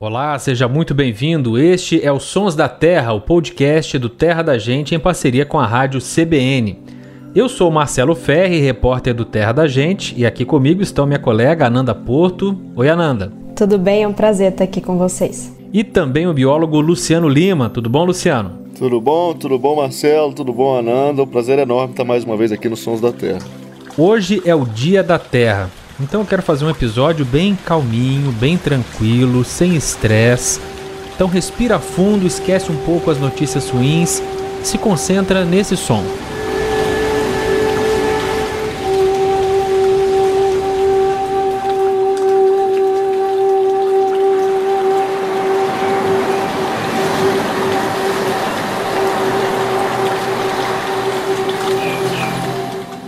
Olá, seja muito bem-vindo. Este é o Sons da Terra, o podcast do Terra da Gente em parceria com a rádio CBN. Eu sou Marcelo Ferri, repórter do Terra da Gente, e aqui comigo estão minha colega Ananda Porto. Oi, Ananda. Tudo bem, é um prazer estar aqui com vocês. E também o biólogo Luciano Lima. Tudo bom, Luciano? Tudo bom, tudo bom, Marcelo, tudo bom, Ananda. Um prazer enorme estar mais uma vez aqui no Sons da Terra. Hoje é o Dia da Terra. Então eu quero fazer um episódio bem calminho, bem tranquilo, sem estresse. Então respira fundo, esquece um pouco as notícias ruins, se concentra nesse som.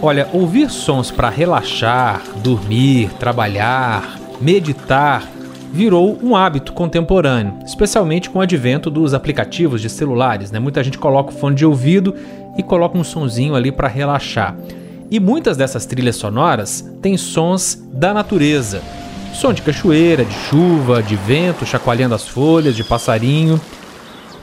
Olha, ouvir sons para relaxar, dormir, trabalhar, meditar virou um hábito contemporâneo, especialmente com o advento dos aplicativos de celulares. Né? Muita gente coloca o fone de ouvido e coloca um sonzinho ali para relaxar. E muitas dessas trilhas sonoras têm sons da natureza. Som de cachoeira, de chuva, de vento chacoalhando as folhas, de passarinho.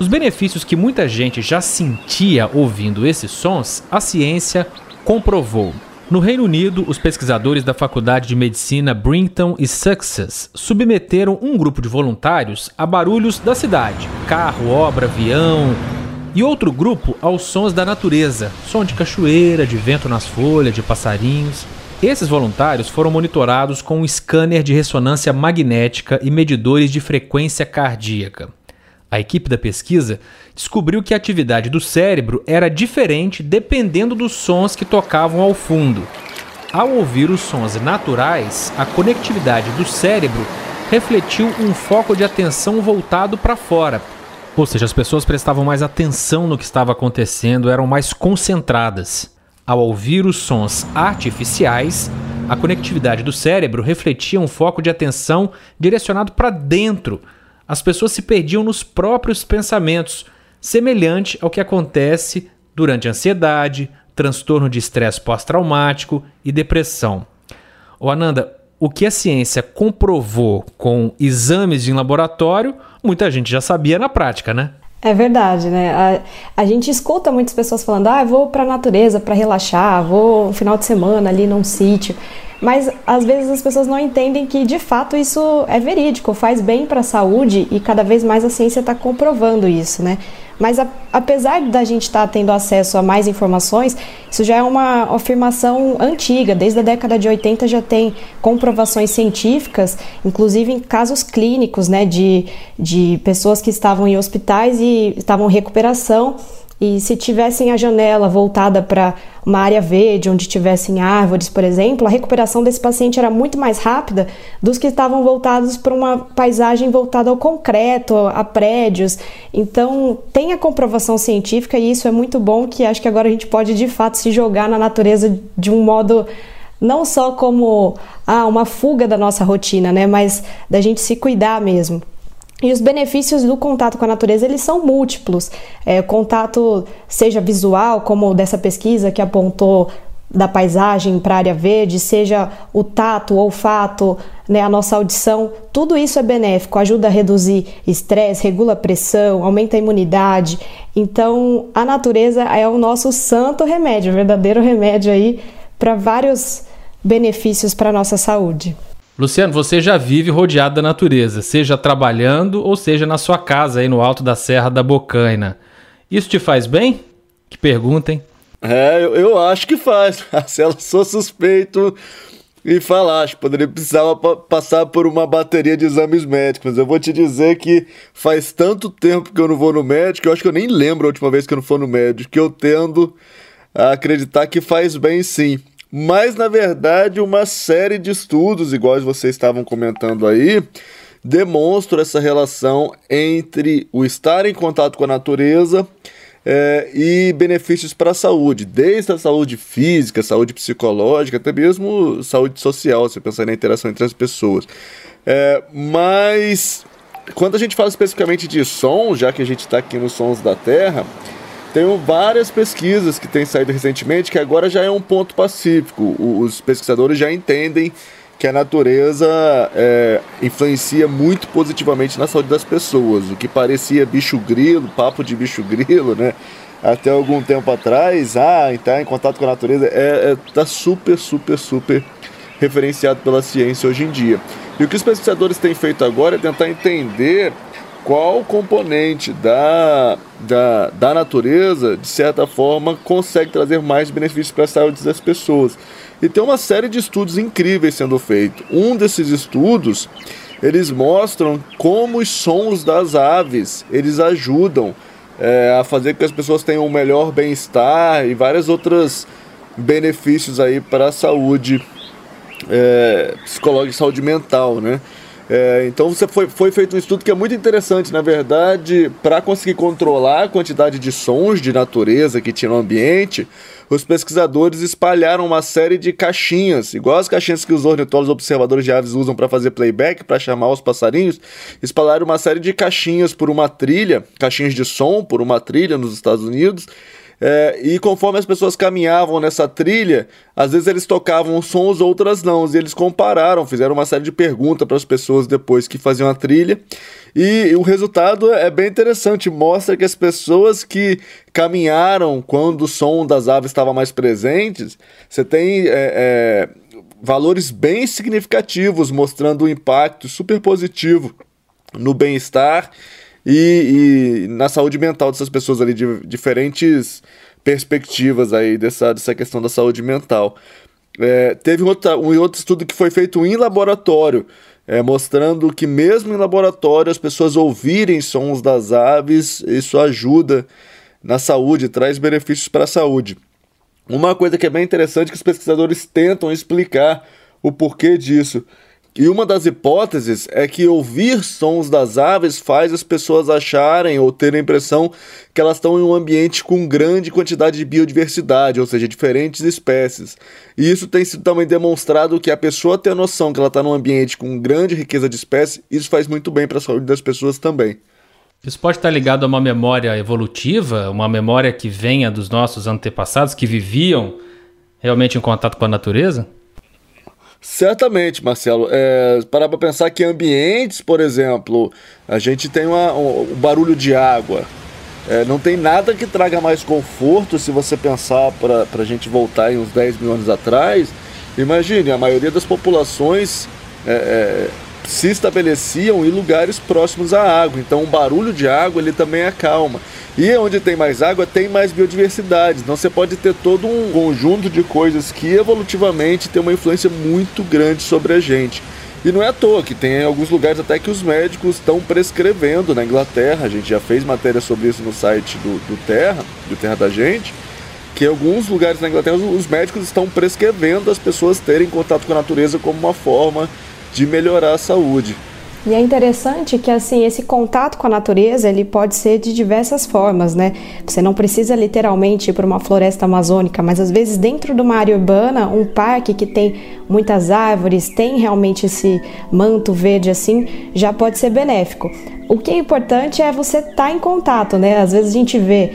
Os benefícios que muita gente já sentia ouvindo esses sons, a ciência comprovou. No Reino Unido, os pesquisadores da Faculdade de Medicina Brinton e Sussex submeteram um grupo de voluntários a barulhos da cidade, carro, obra, avião, e outro grupo aos sons da natureza, som de cachoeira, de vento nas folhas, de passarinhos. Esses voluntários foram monitorados com um scanner de ressonância magnética e medidores de frequência cardíaca. A equipe da pesquisa descobriu que a atividade do cérebro era diferente dependendo dos sons que tocavam ao fundo. Ao ouvir os sons naturais, a conectividade do cérebro refletiu um foco de atenção voltado para fora. Ou seja, as pessoas prestavam mais atenção no que estava acontecendo, eram mais concentradas. Ao ouvir os sons artificiais, a conectividade do cérebro refletia um foco de atenção direcionado para dentro, as pessoas se perdiam nos próprios pensamentos, semelhante ao que acontece durante ansiedade, transtorno de estresse pós-traumático e depressão. O Ananda, o que a ciência comprovou com exames em laboratório, muita gente já sabia na prática, né? É verdade, né? A, a gente escuta muitas pessoas falando: ah, vou para a natureza para relaxar, vou um final de semana ali num sítio. Mas às vezes as pessoas não entendem que de fato isso é verídico, faz bem para a saúde e cada vez mais a ciência está comprovando isso, né? Mas a, apesar da gente estar tá tendo acesso a mais informações, isso já é uma afirmação antiga. Desde a década de 80 já tem comprovações científicas, inclusive em casos clínicos, né, de, de pessoas que estavam em hospitais e estavam em recuperação e se tivessem a janela voltada para uma área verde, onde tivessem árvores, por exemplo, a recuperação desse paciente era muito mais rápida dos que estavam voltados para uma paisagem voltada ao concreto, a prédios. Então, tem a comprovação científica e isso é muito bom, que acho que agora a gente pode de fato se jogar na natureza de um modo não só como ah, uma fuga da nossa rotina, né, mas da gente se cuidar mesmo. E os benefícios do contato com a natureza eles são múltiplos. É, contato seja visual, como dessa pesquisa que apontou da paisagem para a área verde, seja o tato, o olfato, né, a nossa audição, tudo isso é benéfico, ajuda a reduzir estresse, regula a pressão, aumenta a imunidade. Então, a natureza é o nosso santo remédio, o verdadeiro remédio aí para vários benefícios para a nossa saúde. Luciano, você já vive rodeado da natureza, seja trabalhando ou seja na sua casa aí no alto da Serra da Bocaina. Isso te faz bem? Que perguntem. É, eu, eu acho que faz. Marcelo, sou suspeito em falar. Acho que poderia precisar passar por uma bateria de exames médicos. Eu vou te dizer que faz tanto tempo que eu não vou no médico, eu acho que eu nem lembro a última vez que eu não fui no médico, que eu tendo a acreditar que faz bem sim mas na verdade uma série de estudos, iguais vocês estavam comentando aí, demonstram essa relação entre o estar em contato com a natureza é, e benefícios para a saúde, desde a saúde física, saúde psicológica, até mesmo saúde social, se pensar na interação entre as pessoas. É, mas quando a gente fala especificamente de som, já que a gente está aqui nos Sons da Terra, tem várias pesquisas que têm saído recentemente que agora já é um ponto pacífico. Os pesquisadores já entendem que a natureza é, influencia muito positivamente na saúde das pessoas. O que parecia bicho grilo, papo de bicho grilo, né? Até algum tempo atrás, ah, entrar em contato com a natureza é, é tá super, super, super referenciado pela ciência hoje em dia. E o que os pesquisadores têm feito agora é tentar entender qual componente da, da, da natureza, de certa forma, consegue trazer mais benefícios para a saúde das pessoas. E tem uma série de estudos incríveis sendo feitos. Um desses estudos, eles mostram como os sons das aves, eles ajudam é, a fazer com que as pessoas tenham um melhor bem-estar e vários outros benefícios aí para a saúde é, psicológica e saúde mental, né? É, então você foi, foi feito um estudo que é muito interessante, na verdade, para conseguir controlar a quantidade de sons de natureza que tinha no ambiente, os pesquisadores espalharam uma série de caixinhas, igual as caixinhas que os ornitólogos observadores de aves usam para fazer playback, para chamar os passarinhos, espalharam uma série de caixinhas por uma trilha, caixinhas de som por uma trilha nos Estados Unidos, é, e conforme as pessoas caminhavam nessa trilha, às vezes eles tocavam sons, outras não. E eles compararam, fizeram uma série de perguntas para as pessoas depois que faziam a trilha. E o resultado é bem interessante, mostra que as pessoas que caminharam quando o som das aves estava mais presentes, você tem é, é, valores bem significativos, mostrando um impacto super positivo no bem-estar e, e na saúde mental dessas pessoas ali, de diferentes perspectivas aí dessa, dessa questão da saúde mental. É, teve um outro, um outro estudo que foi feito em laboratório, é, mostrando que mesmo em laboratório as pessoas ouvirem sons das aves, isso ajuda na saúde, traz benefícios para a saúde. Uma coisa que é bem interessante que os pesquisadores tentam explicar o porquê disso. E uma das hipóteses é que ouvir sons das aves faz as pessoas acharem ou terem a impressão que elas estão em um ambiente com grande quantidade de biodiversidade, ou seja, diferentes espécies. E isso tem sido também demonstrado que a pessoa ter a noção que ela está num ambiente com grande riqueza de espécies, isso faz muito bem para a saúde das pessoas também. Isso pode estar ligado a uma memória evolutiva, uma memória que venha dos nossos antepassados que viviam realmente em contato com a natureza? Certamente, Marcelo. É, parar para pensar que ambientes, por exemplo, a gente tem uma, um, um barulho de água. É, não tem nada que traga mais conforto se você pensar para a gente voltar em uns 10 mil anos atrás. Imagine, a maioria das populações é, é, se estabeleciam em lugares próximos à água. Então o barulho de água ele também acalma. E onde tem mais água, tem mais biodiversidade. Então você pode ter todo um conjunto de coisas que evolutivamente tem uma influência muito grande sobre a gente. E não é à toa que tem alguns lugares até que os médicos estão prescrevendo na Inglaterra. A gente já fez matéria sobre isso no site do, do Terra, do Terra da Gente, que em alguns lugares na Inglaterra os médicos estão prescrevendo as pessoas terem contato com a natureza como uma forma de melhorar a saúde. E é interessante que assim esse contato com a natureza ele pode ser de diversas formas, né? Você não precisa literalmente ir para uma floresta amazônica, mas às vezes dentro de uma área urbana, um parque que tem muitas árvores, tem realmente esse manto verde assim, já pode ser benéfico. O que é importante é você estar tá em contato, né? Às vezes a gente vê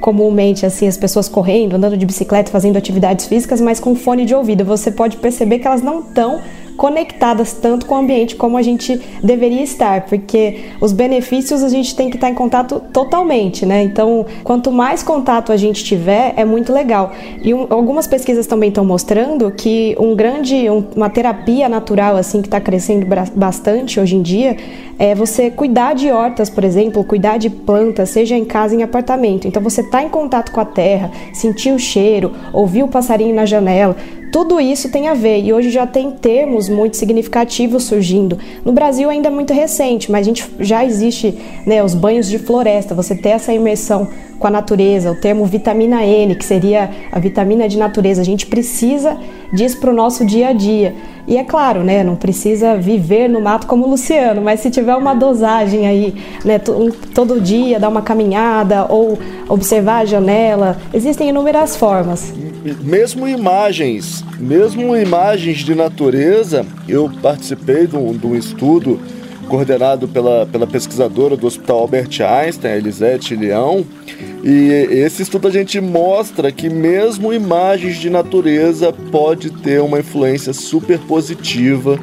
comumente assim as pessoas correndo, andando de bicicleta, fazendo atividades físicas, mas com fone de ouvido. Você pode perceber que elas não estão conectadas tanto com o ambiente como a gente deveria estar, porque os benefícios a gente tem que estar em contato totalmente, né? Então, quanto mais contato a gente tiver, é muito legal. E um, algumas pesquisas também estão mostrando que um grande, um, uma terapia natural assim que está crescendo bastante hoje em dia é você cuidar de hortas, por exemplo, cuidar de plantas, seja em casa, em apartamento. Então, você está em contato com a terra, sentir o cheiro, ouvir o passarinho na janela, tudo isso tem a ver e hoje já tem termos muito significativos surgindo. No Brasil ainda é muito recente, mas a gente já existe né, os banhos de floresta, você ter essa imersão com a natureza, o termo vitamina N, que seria a vitamina de natureza. A gente precisa disso para o nosso dia a dia. E é claro, né, não precisa viver no mato como o Luciano, mas se tiver uma dosagem aí, né, todo dia dar uma caminhada ou observar a janela, existem inúmeras formas. Mesmo imagens, mesmo imagens de natureza, eu participei de um, de um estudo coordenado pela, pela pesquisadora do Hospital Albert Einstein, Elisete Leão. E esse estudo a gente mostra que mesmo imagens de natureza pode ter uma influência super positiva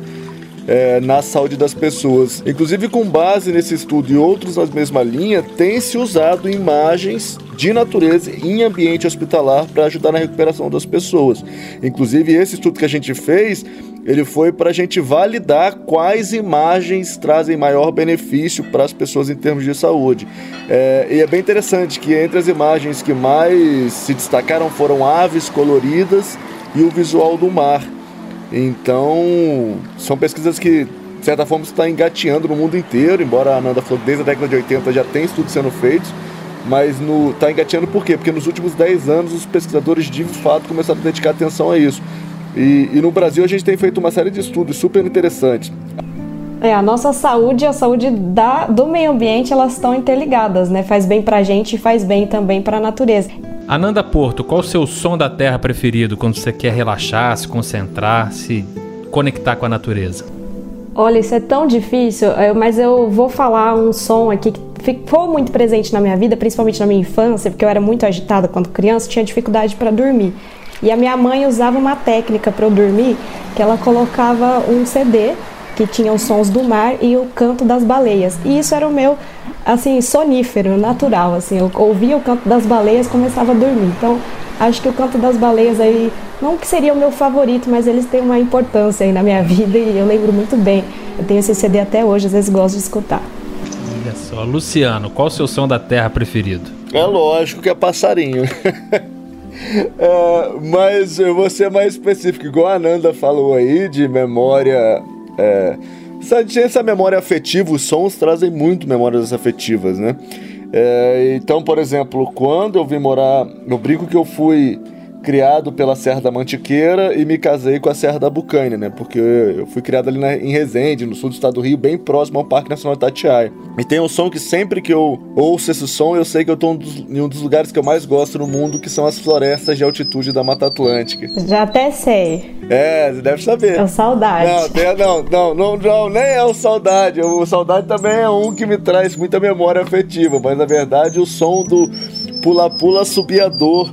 é, na saúde das pessoas. Inclusive, com base nesse estudo e outros na mesma linha, tem se usado imagens de natureza em ambiente hospitalar para ajudar na recuperação das pessoas. Inclusive, esse estudo que a gente fez, ele foi para a gente validar quais imagens trazem maior benefício para as pessoas em termos de saúde. É, e é bem interessante que entre as imagens que mais se destacaram foram aves coloridas e o visual do mar. Então, são pesquisas que, de certa forma, estão engateando no mundo inteiro, embora a Ananda falou desde a década de 80 já tem estudos sendo feitos, mas está engateando por quê? Porque nos últimos 10 anos os pesquisadores de fato começaram a dedicar atenção a isso. E, e no Brasil a gente tem feito uma série de estudos super interessantes. É, a nossa saúde e a saúde da, do meio ambiente, elas estão interligadas, né? Faz bem pra gente e faz bem também pra natureza. Ananda Porto, qual o seu som da terra preferido quando você quer relaxar, se concentrar, se conectar com a natureza? Olha, isso é tão difícil, mas eu vou falar um som aqui que ficou muito presente na minha vida, principalmente na minha infância, porque eu era muito agitada quando criança, tinha dificuldade para dormir. E a minha mãe usava uma técnica para eu dormir, que ela colocava um CD que tinha os sons do mar e o canto das baleias. E isso era o meu, assim, sonífero, natural, assim. Eu ouvia o canto das baleias, começava a dormir. Então, acho que o canto das baleias aí, não que seria o meu favorito, mas eles têm uma importância aí na minha vida e eu lembro muito bem. Eu tenho esse CD até hoje, às vezes gosto de escutar. Olha só, Luciano, qual o seu som da terra preferido? É lógico que é passarinho. é, mas eu vou ser mais específico, igual a Ananda falou aí, de memória é, essa, memória afetiva, os sons trazem muito memórias afetivas, né? É, então, por exemplo, quando eu vim morar, eu brinco que eu fui criado pela Serra da Mantiqueira e me casei com a Serra da Bucaina, né? Porque eu fui criado ali na, em Resende, no sul do estado do Rio, bem próximo ao Parque Nacional Itatiaia. E tem um som que sempre que eu ouço esse som, eu sei que eu tô em um dos lugares que eu mais gosto no mundo, que são as florestas de altitude da Mata Atlântica. Já até sei. É, você deve saber. É o Saudade. Não, não, não, não, não, nem é o Saudade. O Saudade também é um que me traz muita memória afetiva, mas na verdade o som do Pula-Pula Subiador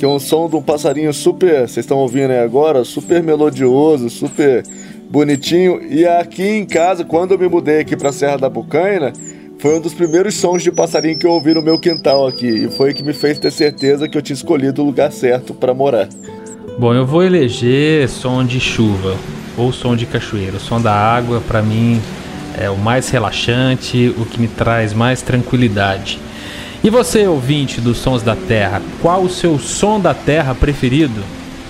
que é um som de um passarinho super, vocês estão ouvindo aí agora, super melodioso, super bonitinho. E aqui em casa, quando eu me mudei aqui para Serra da Bucaina, foi um dos primeiros sons de passarinho que eu ouvi no meu quintal aqui. E foi que me fez ter certeza que eu tinha escolhido o lugar certo para morar. Bom, eu vou eleger som de chuva ou som de cachoeira. O som da água, para mim, é o mais relaxante, o que me traz mais tranquilidade. E você, ouvinte dos Sons da Terra, qual o seu som da terra preferido?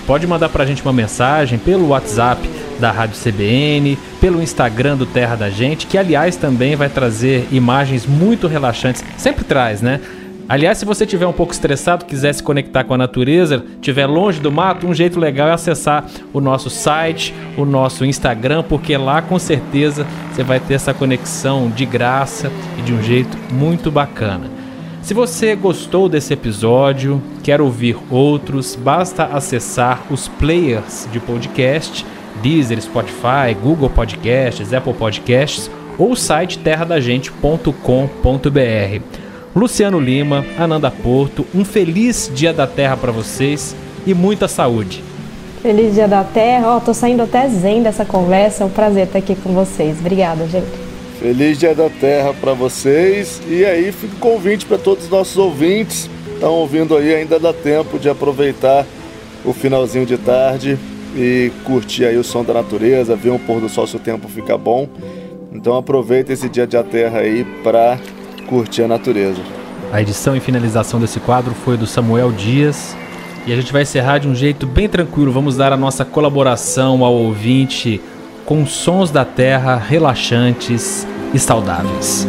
Pode mandar pra gente uma mensagem pelo WhatsApp da Rádio CBN, pelo Instagram do Terra da Gente, que aliás também vai trazer imagens muito relaxantes. Sempre traz, né? Aliás, se você estiver um pouco estressado, quiser se conectar com a natureza, estiver longe do mato, um jeito legal é acessar o nosso site, o nosso Instagram, porque lá com certeza você vai ter essa conexão de graça e de um jeito muito bacana. Se você gostou desse episódio, quer ouvir outros, basta acessar os players de podcast, Deezer, Spotify, Google Podcasts, Apple Podcasts ou o site terradagente.com.br. Luciano Lima, Ananda Porto, um feliz Dia da Terra para vocês e muita saúde. Feliz Dia da Terra, ó, oh, tô saindo até zen dessa conversa, é um prazer estar aqui com vocês. Obrigada, gente. Feliz Dia da Terra para vocês. E aí fica convite para todos os nossos ouvintes. Estão ouvindo aí, ainda dá tempo de aproveitar o finalzinho de tarde e curtir aí o som da natureza, ver um pôr do sol se o tempo fica bom. Então aproveita esse dia da Terra aí para curtir a natureza. A edição e finalização desse quadro foi do Samuel Dias. E a gente vai encerrar de um jeito bem tranquilo. Vamos dar a nossa colaboração ao ouvinte com sons da terra relaxantes e saudáveis.